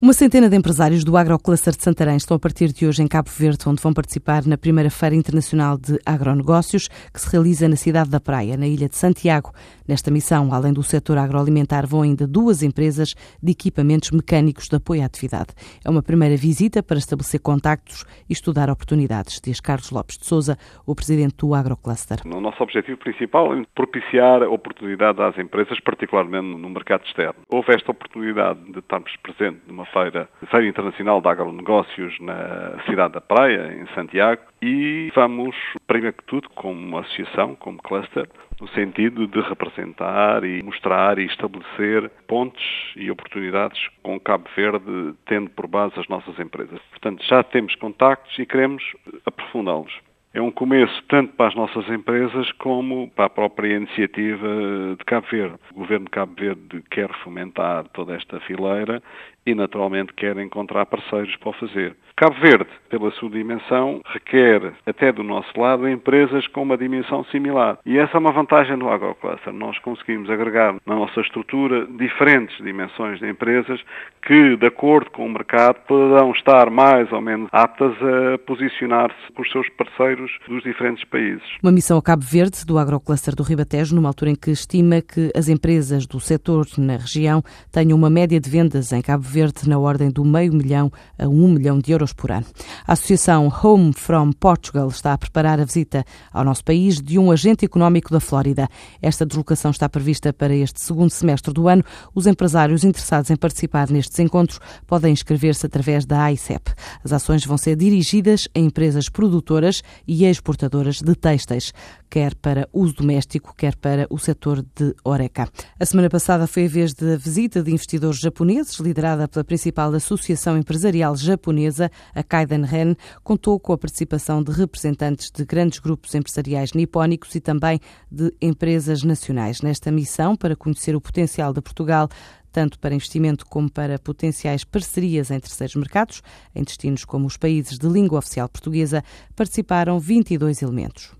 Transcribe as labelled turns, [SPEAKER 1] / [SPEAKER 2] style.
[SPEAKER 1] Uma centena de empresários do Agrocluster de Santarém estão a partir de hoje em Cabo Verde, onde vão participar na primeira Feira Internacional de Agronegócios, que se realiza na cidade da Praia, na ilha de Santiago. Nesta missão, além do setor agroalimentar, vão ainda duas empresas de equipamentos mecânicos de apoio à atividade. É uma primeira visita para estabelecer contactos e estudar oportunidades, diz Carlos Lopes de Souza, o presidente do Agrocluster.
[SPEAKER 2] O nosso objetivo principal é propiciar oportunidade às empresas, particularmente no mercado externo. Houve esta oportunidade de estarmos presentes numa feira, Feira Internacional de Agronegócios na cidade da Praia, em Santiago, e vamos, primeiro que tudo, como associação, como cluster, no sentido de representar e mostrar e estabelecer pontes e oportunidades com Cabo Verde, tendo por base as nossas empresas. Portanto, já temos contactos e queremos aprofundá-los é um começo tanto para as nossas empresas como para a própria iniciativa de Cabo Verde. O governo de Cabo Verde quer fomentar toda esta fileira e, naturalmente, quer encontrar parceiros para o fazer. Cabo Verde, pela sua dimensão, requer, até do nosso lado, empresas com uma dimensão similar. E essa é uma vantagem do AgroCluster. Nós conseguimos agregar na nossa estrutura diferentes dimensões de empresas que, de acordo com o mercado, poderão estar mais ou menos aptas a posicionar-se com os seus parceiros dos diferentes países.
[SPEAKER 1] Uma missão a Cabo Verde do AgroCluster do Ribatejo, numa altura em que estima que as empresas do setor na região tenham uma média de vendas em Cabo Verde na ordem do meio milhão a um milhão de euros por ano. A Associação Home from Portugal está a preparar a visita ao nosso país de um agente económico da Flórida. Esta deslocação está prevista para este segundo semestre do ano. Os empresários interessados em participar nestes encontros podem inscrever-se através da AICEP. As ações vão ser dirigidas a empresas produtoras e exportadoras de têxteis, quer para uso doméstico, quer para o setor de Oreca. A semana passada foi a vez da visita de investidores japoneses, liderada pela principal associação empresarial japonesa, a Kaiden Ren, contou com a participação de representantes de grandes grupos empresariais nipónicos e também de empresas nacionais. Nesta missão, para conhecer o potencial de Portugal, tanto para investimento como para potenciais parcerias em terceiros mercados, em destinos como os países de língua oficial portuguesa, participaram 22 elementos.